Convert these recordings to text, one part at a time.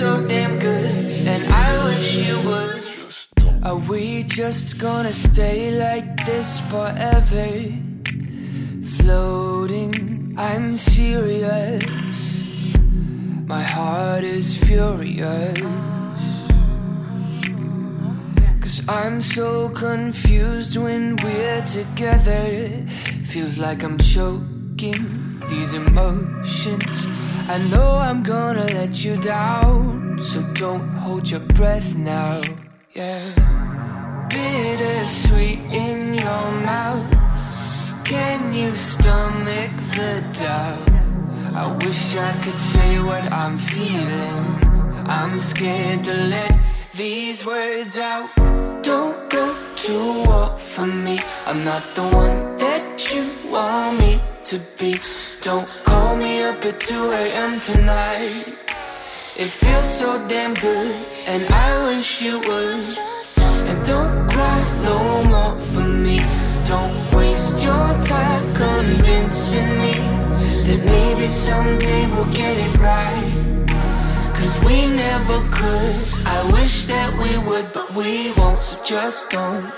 So damn good, and I wish you would. Are we just gonna stay like this forever? Floating, I'm serious. My heart is furious. Cause I'm so confused when we're together. Feels like I'm choking these emotions. I know I'm gonna let you down, so don't hold your breath now. Yeah. Bittersweet in your mouth. Can you stomach the doubt? I wish I could say what I'm feeling. I'm scared to let these words out. Don't go to war for me. I'm not the one that you want me to be. Don't call me up at 2 a.m. tonight. It feels so damn good, and I wish you would. And don't cry no more for me. Don't waste your time convincing me that maybe someday we'll get it right. Cause we never could. I wish that we would, but we won't, so just don't.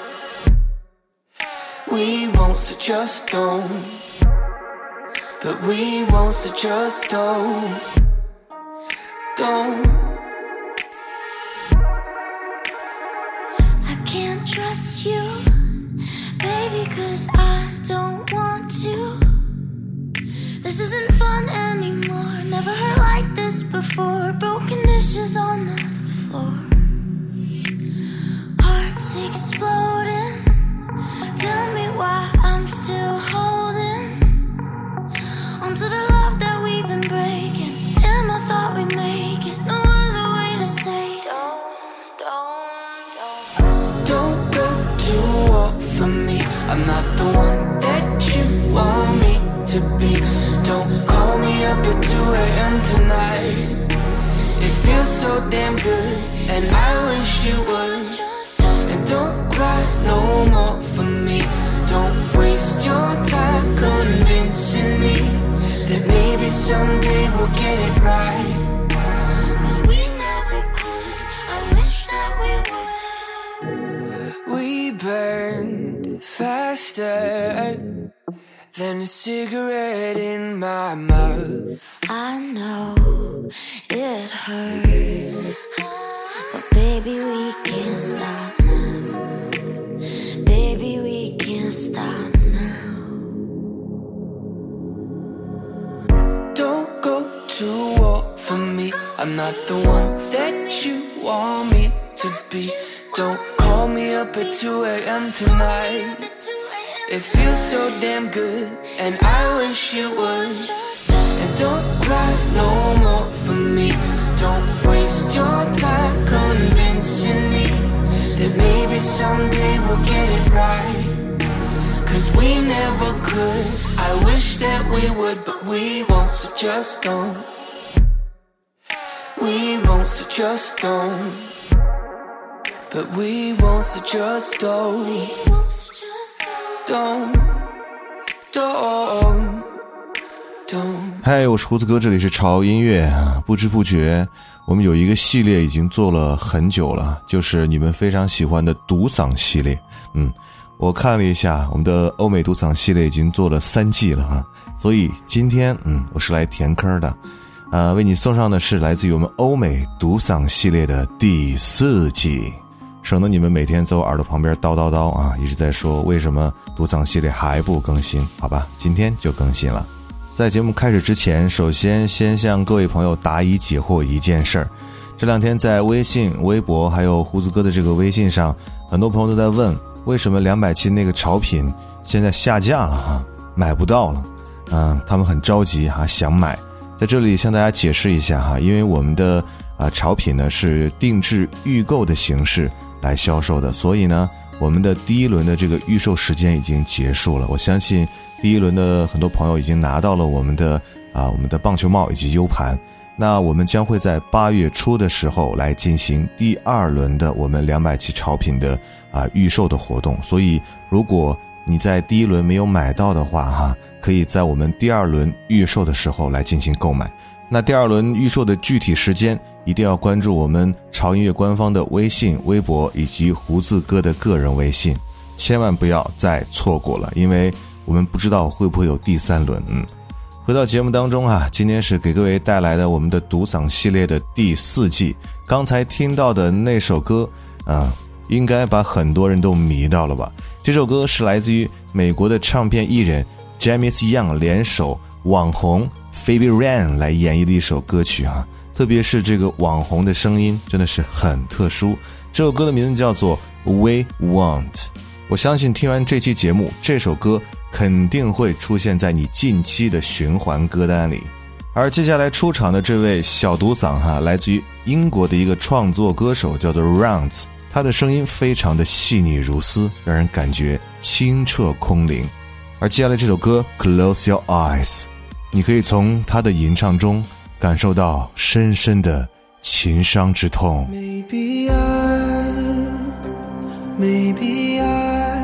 We won't, so just don't. But we won't, so just don't. Don't. I can't trust you, baby, cause I don't want to. This isn't fun anymore. Never hurt like this before. Broken dishes on the floor. Hearts exploding. Tell me why I'm still onto the love that we've been breaking. Damn, I thought we'd make it. No other way to say don't, don't, don't. Don't go to war for me. I'm not the one that you want me to be. Don't call me up at 2 a.m. tonight. It feels so damn good, and I wish you would. And don't cry no more for me. Don't waste your time someday we'll get it right. Cause we never could. I wish that we would. We burned faster than a cigarette in my mouth. I know it hurt. But baby, we can't stop now. Baby, we can't stop to war for me. I'm not the one that you want me to be. Don't call me up at 2 a.m. tonight. It feels so damn good, and I wish you would. And don't cry no more for me. Don't waste your time convincing me that maybe someday we'll get it right. Cause we never could. I wish that we would, but we won't, so just don't. We won't, so just don't. But we won't, so just don't. Don't. Don't. Don't. 嗨，我是胡子哥，这里是潮音乐。不知不觉，我们有一个系列已经做了很久了，就是你们非常喜欢的独嗓系列。嗯，我看了一下，我们的欧美独嗓系列已经做了三季了哈，所以今天嗯，我是来填坑的。呃，为你送上的是来自于我们欧美独嗓系列的第四季，省得你们每天在我耳朵旁边叨叨叨啊，一直在说为什么独嗓系列还不更新？好吧，今天就更新了。在节目开始之前，首先先向各位朋友答疑解惑一件事儿。这两天在微信、微博还有胡子哥的这个微信上，很多朋友都在问，为什么两百期那个潮品现在下架了哈，买不到了？嗯，他们很着急哈，想买。在这里向大家解释一下哈，因为我们的啊潮品呢是定制预购的形式来销售的，所以呢，我们的第一轮的这个预售时间已经结束了。我相信。第一轮的很多朋友已经拿到了我们的啊我们的棒球帽以及 U 盘，那我们将会在八月初的时候来进行第二轮的我们两百期潮品的啊预售的活动。所以如果你在第一轮没有买到的话，哈，可以在我们第二轮预售的时候来进行购买。那第二轮预售的具体时间一定要关注我们潮音乐官方的微信、微博以及胡子哥的个人微信，千万不要再错过了，因为。我们不知道会不会有第三轮。嗯，回到节目当中啊，今天是给各位带来的我们的独嗓系列的第四季。刚才听到的那首歌啊，应该把很多人都迷到了吧？这首歌是来自于美国的唱片艺人 James Young 联手网红 Phoebe r a n 来演绎的一首歌曲啊。特别是这个网红的声音真的是很特殊。这首歌的名字叫做 We Want。我相信听完这期节目，这首歌。肯定会出现在你近期的循环歌单里，而接下来出场的这位小独嗓哈，来自于英国的一个创作歌手，叫做 Rounds，他的声音非常的细腻如丝，让人感觉清澈空灵。而接下来这首歌 Close Your Eyes，你可以从他的吟唱中感受到深深的情伤之痛。Maybe I, maybe I,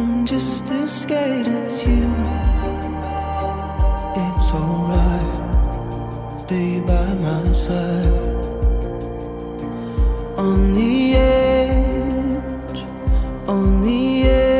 I just as scared as you. It's alright, stay by my side. On the edge, on the edge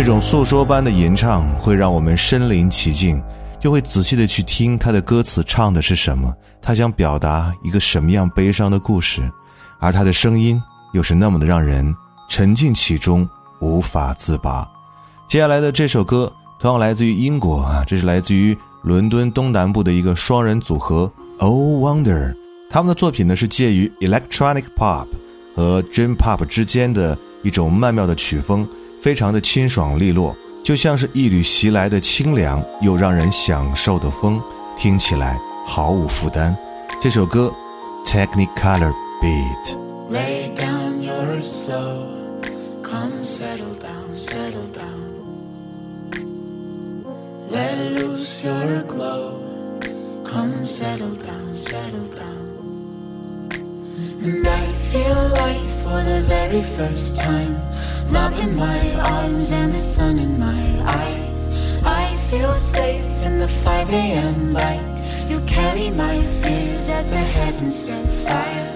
这种诉说般的吟唱会让我们身临其境，就会仔细的去听他的歌词唱的是什么，他想表达一个什么样悲伤的故事，而他的声音又是那么的让人沉浸其中，无法自拔。接下来的这首歌同样来自于英国啊，这是来自于伦敦东南部的一个双人组合 O Wonder，他们的作品呢是介于 Electronic Pop 和 Dream Pop 之间的一种曼妙的曲风。非常的清爽利落，就像是一缕袭来的清凉又让人享受的风，听起来毫无负担。这首歌，Technicolor Beat。Lay down your soul, come settle down, settle down. Let loose your glow, come settle down, settle down. And I feel like for the very first time love in my arms and the sun in my eyes. I feel safe in the 5 a.m. light. You carry my fears as the heavens set fire.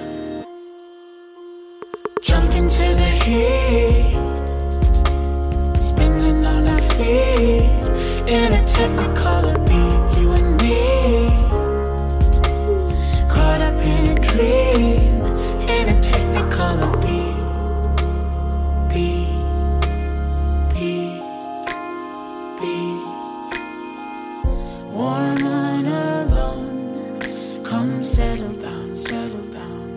Jump into the heat, spinning on our feet in a technicolor beat. A technicolor beat. Warm and alone, come settle down, settle down.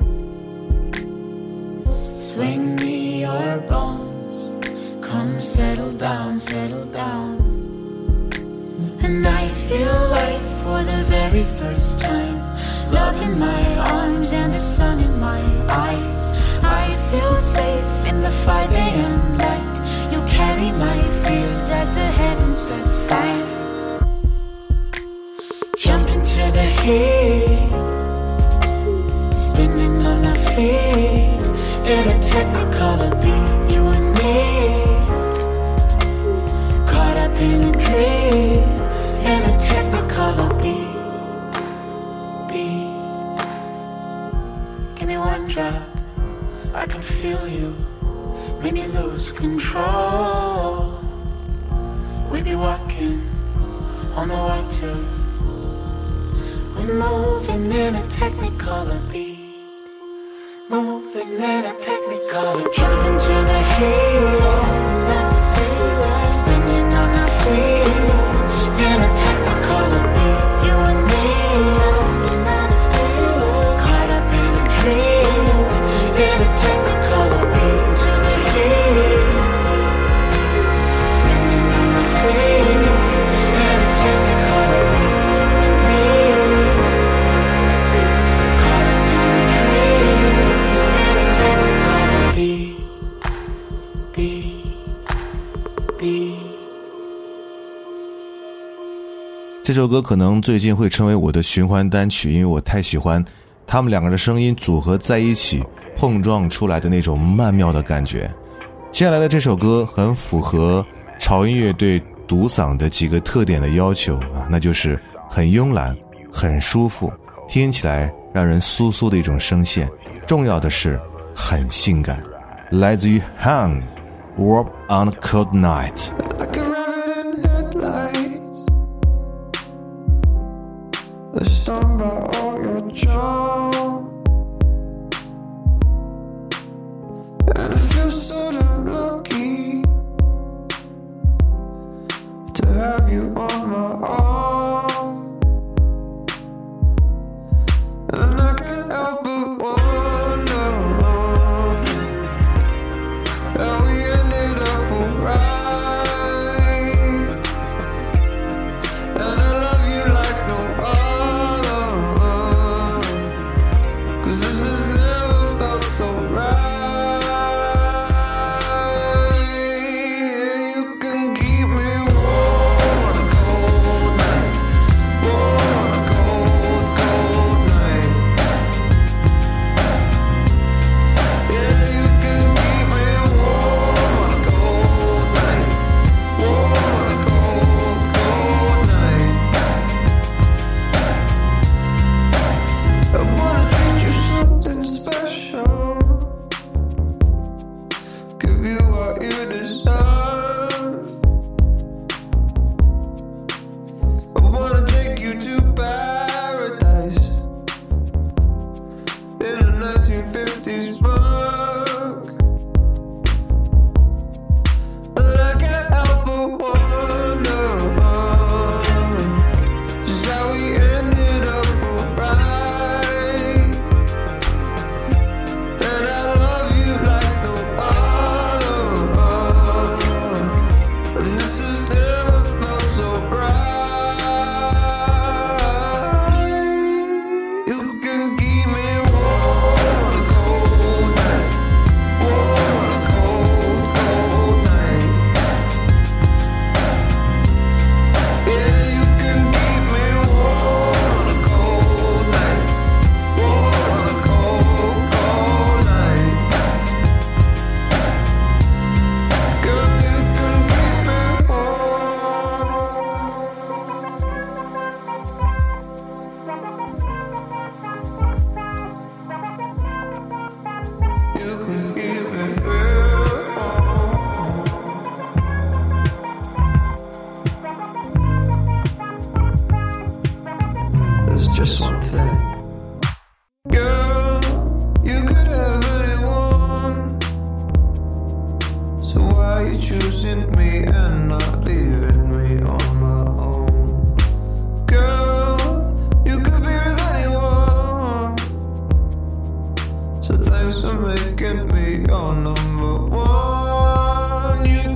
Swing me your bones, come settle down, settle down. And I feel life for the very first time. Love in my arms and the sun in my eyes. Feel safe in the 5 a.m. light. You carry my fears as the heavens set fire. Jump into the heat, spinning on our feet in a technicolor beat. Feel you. Make me lose control. We be walking on the water. We're moving in a technicolor beat. Moving in a technicolor. Jump into the ceiling. Spinning on our feet. 这首歌可能最近会成为我的循环单曲，因为我太喜欢他们两个的声音组合在一起碰撞出来的那种曼妙的感觉。接下来的这首歌很符合潮音乐对独嗓的几个特点的要求啊，那就是很慵懒、很舒服，听起来让人酥酥的一种声线，重要的是很性感。来自于 Hang《Warp on a Cold Night》。making me your number one. You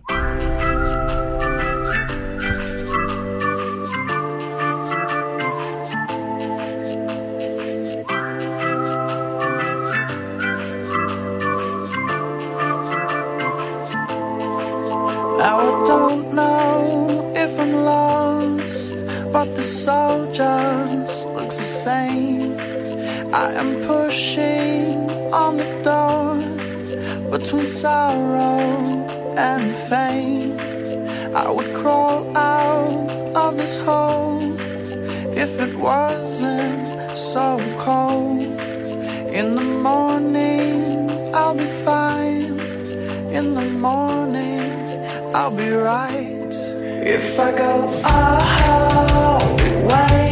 just looks the same. I am pushing on the doors between sorrow and fame. I would crawl out of this hole if it wasn't so cold. In the morning, I'll be fine. In the morning, I'll be right. If I go out away.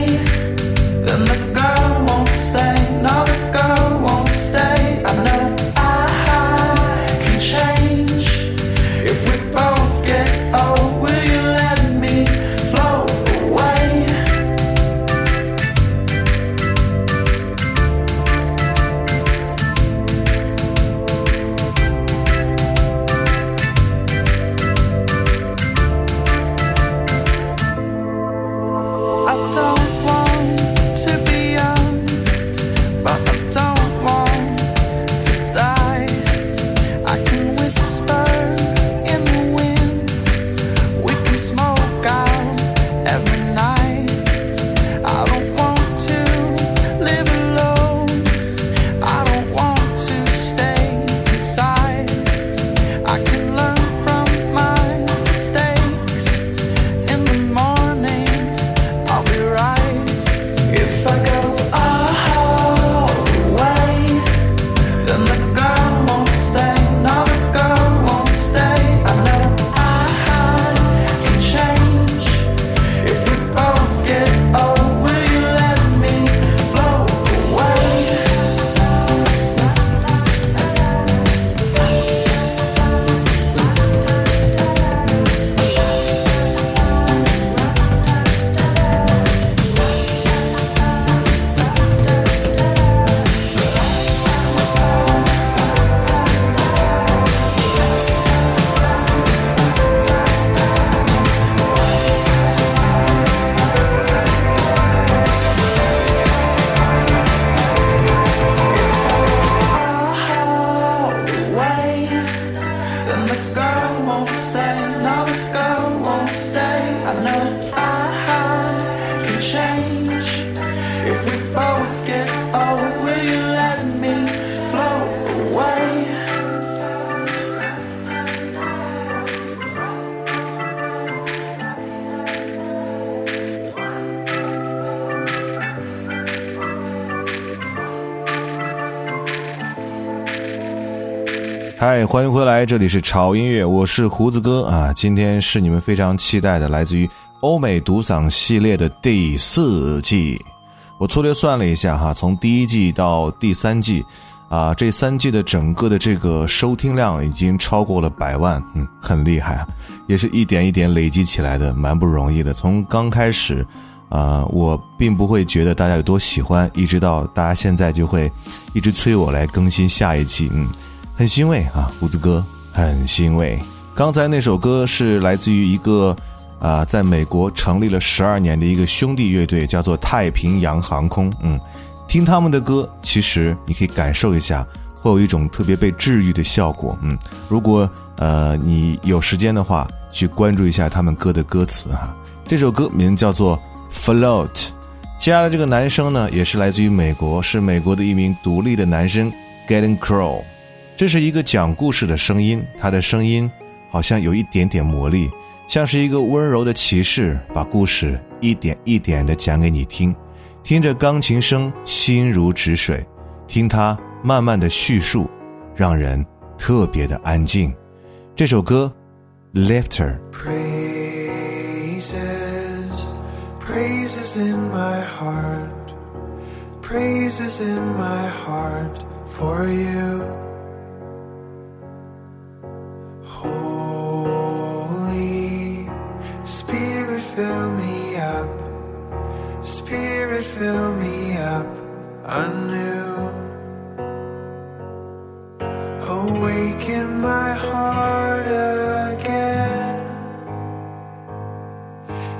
嗨，这里是潮音乐，我是胡子哥啊。今天是你们非常期待的，来自于欧美独嗓系列的第四季。我粗略算了一下哈，从第一季到第三季，啊，这三季的整个的这个收听量已经超过了百万，嗯，很厉害啊，也是一点一点累积起来的，蛮不容易的。从刚开始，啊，我并不会觉得大家有多喜欢，一直到大家现在就会一直催我来更新下一季，嗯。很欣慰啊，胡子哥很欣慰。刚才那首歌是来自于一个。啊，在美国成立了十二年的一个兄弟乐队，叫做太平洋航空。嗯，听他们的歌，其实你可以感受一下，会有一种特别被治愈的效果。嗯，如果呃你有时间的话，去关注一下他们歌的歌词哈。这首歌名叫做《Float》，接下来这个男生呢，也是来自于美国，是美国的一名独立的男生 Getting Crow。这是一个讲故事的声音，他的声音好像有一点点魔力。像是一个温柔的骑士，把故事一点一点的讲给你听，听着钢琴声，心如止水，听他慢慢的叙述，让人特别的安静。这首歌，Lifter。fill fill me up anew. Awaken my heart again.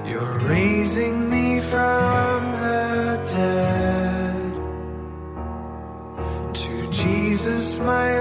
You're raising me from the dead to Jesus, my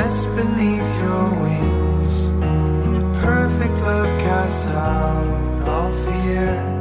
rest beneath your wings. Perfect love casts out all fear.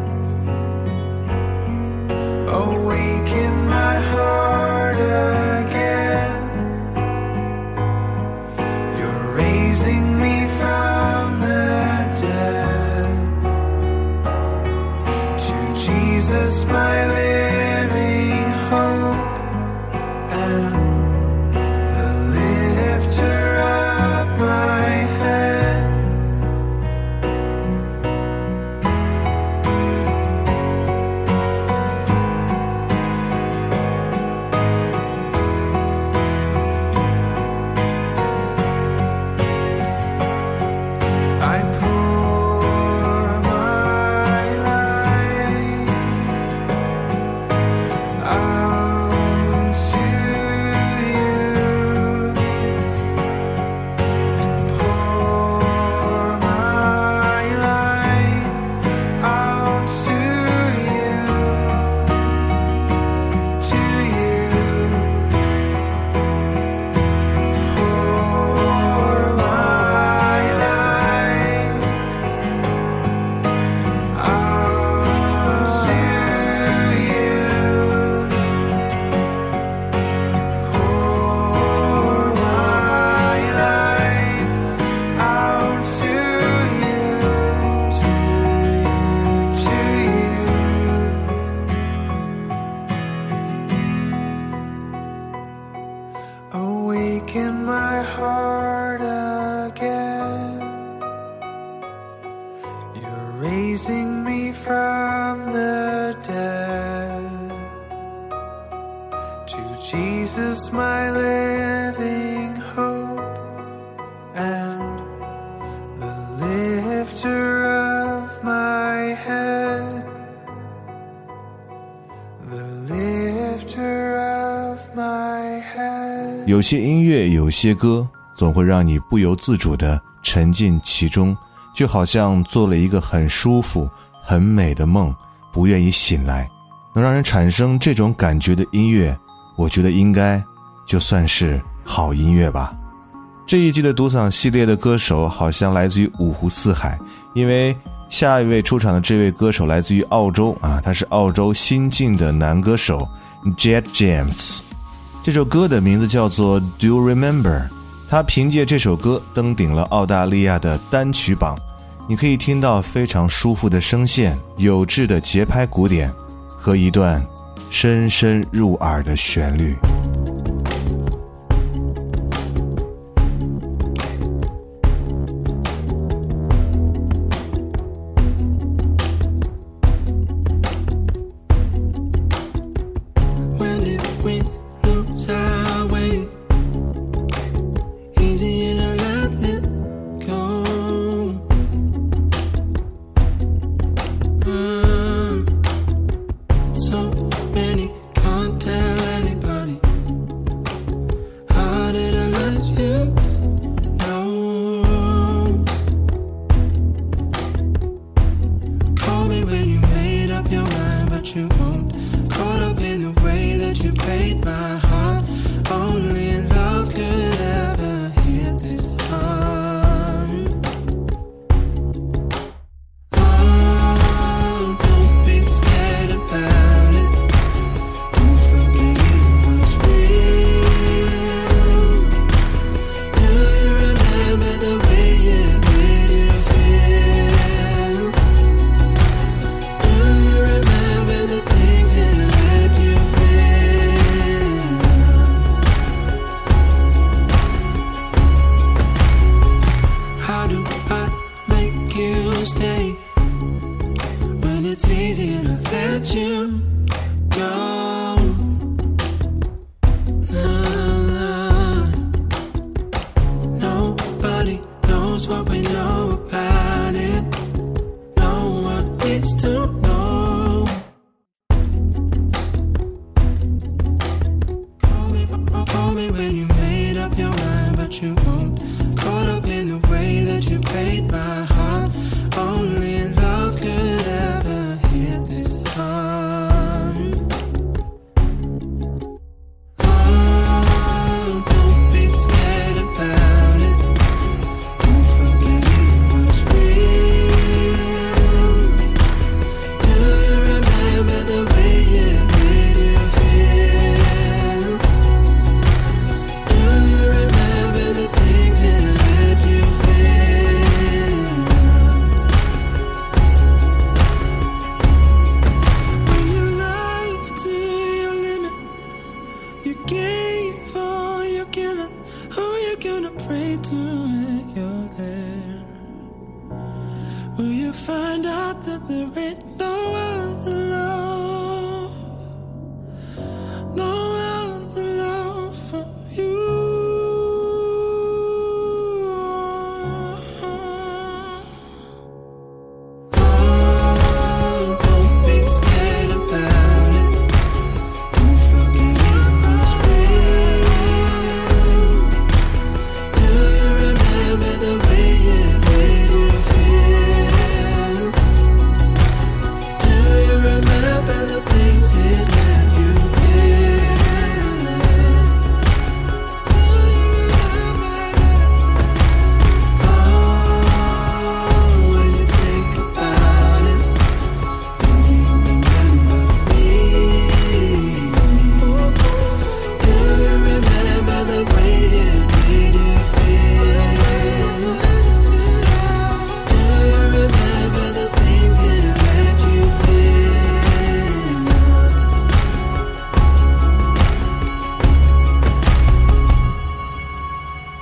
有些音乐，有些歌，总会让你不由自主地沉浸其中，就好像做了一个很舒服、很美的梦，不愿意醒来。能让人产生这种感觉的音乐，我觉得应该就算是好音乐吧。这一季的独嗓系列的歌手好像来自于五湖四海，因为下一位出场的这位歌手来自于澳洲啊，他是澳洲新晋的男歌手 Jet James。这首歌的名字叫做《Do You Remember》，他凭借这首歌登顶了澳大利亚的单曲榜。你可以听到非常舒服的声线、有致的节拍鼓点和一段深深入耳的旋律。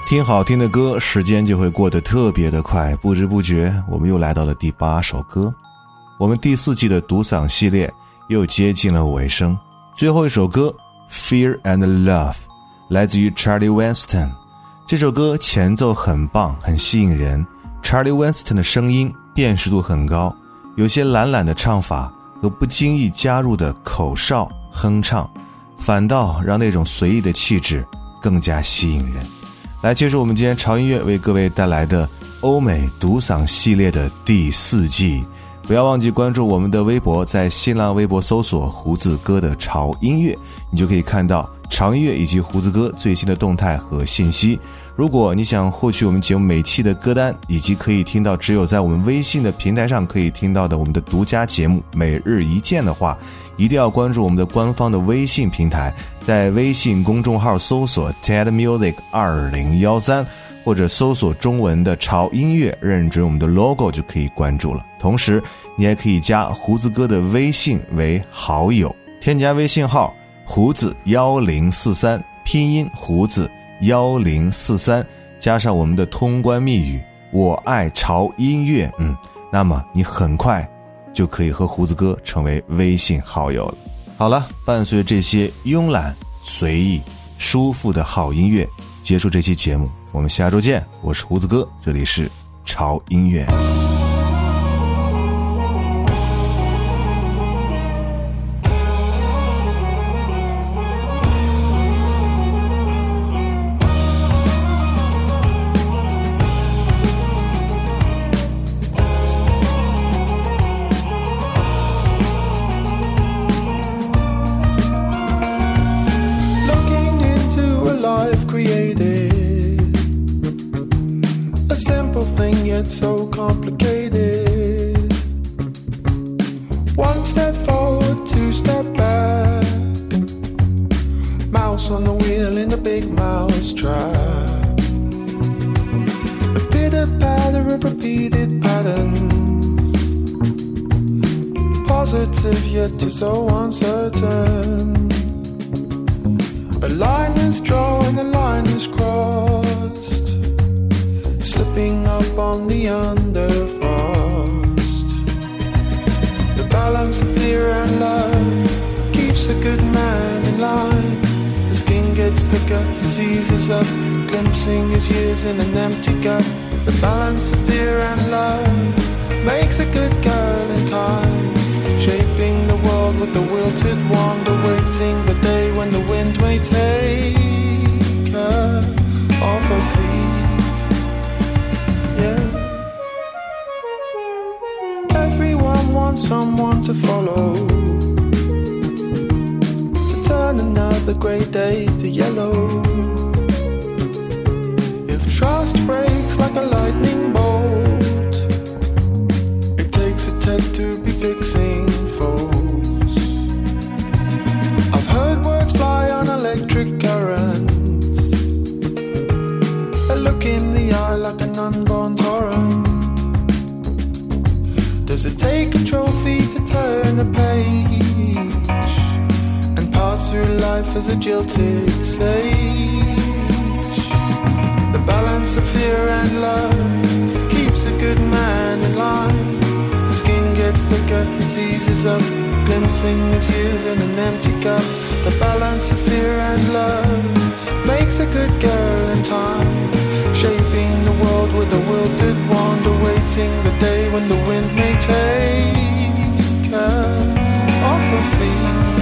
听好听的歌，时间就会过得特别的快，不知不觉我们又来到了第八首歌。我们第四季的独嗓系列又接近了尾声，最后一首歌《Fear and Love》来自于 Charlie Winston。这首歌前奏很棒，很吸引人。Charlie Winston 的声音辨识度很高，有些懒懒的唱法和不经意加入的口哨哼唱，反倒让那种随意的气质更加吸引人。来，接着我们今天潮音乐为各位带来的欧美独嗓系列的第四季。不要忘记关注我们的微博，在新浪微博搜索“胡子哥的潮音乐”，你就可以看到潮音乐以及胡子哥最新的动态和信息。如果你想获取我们节目每期的歌单，以及可以听到只有在我们微信的平台上可以听到的我们的独家节目《每日一见》的话，一定要关注我们的官方的微信平台，在微信公众号搜索 TED Music 二零幺三，或者搜索中文的潮音乐，认准我们的 logo 就可以关注了。同时，你还可以加胡子哥的微信为好友，添加微信号胡子幺零四三，拼音胡子。幺零四三加上我们的通关密语“我爱潮音乐”，嗯，那么你很快就可以和胡子哥成为微信好友了。好了，伴随这些慵懒、随意、舒服的好音乐，结束这期节目，我们下周见。我是胡子哥，这里是潮音乐。Positive yet to so uncertain. A line is drawn, a line is crossed, slipping up on the underfrost. The balance of fear and love keeps a good man in line. The skin gets thicker, he seizes up, glimpsing his years in an empty gut. The balance of fear and love makes a good girl in time. Shaping the world with the wilted wand, awaiting the day when the wind may take her off her feet. Yeah. Everyone wants someone to follow. To turn another grey day to yellow. If trust breaks like a lightning bolt, it takes a test to be fixing electric currents. A look in the eye like an unborn torrent. Does it take a trophy to turn a page and pass through life as a jilted sage? The balance of fear and love keeps a good man skin gets thicker, seizes up, glimpsing his years in an empty cup. The balance of fear and love makes a good girl in time. Shaping the world with a wilted wand, awaiting the day when the wind may take her off her feet.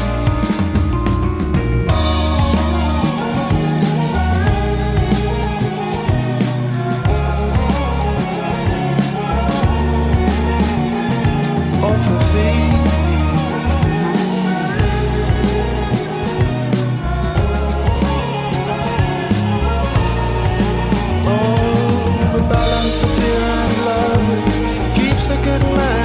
good life.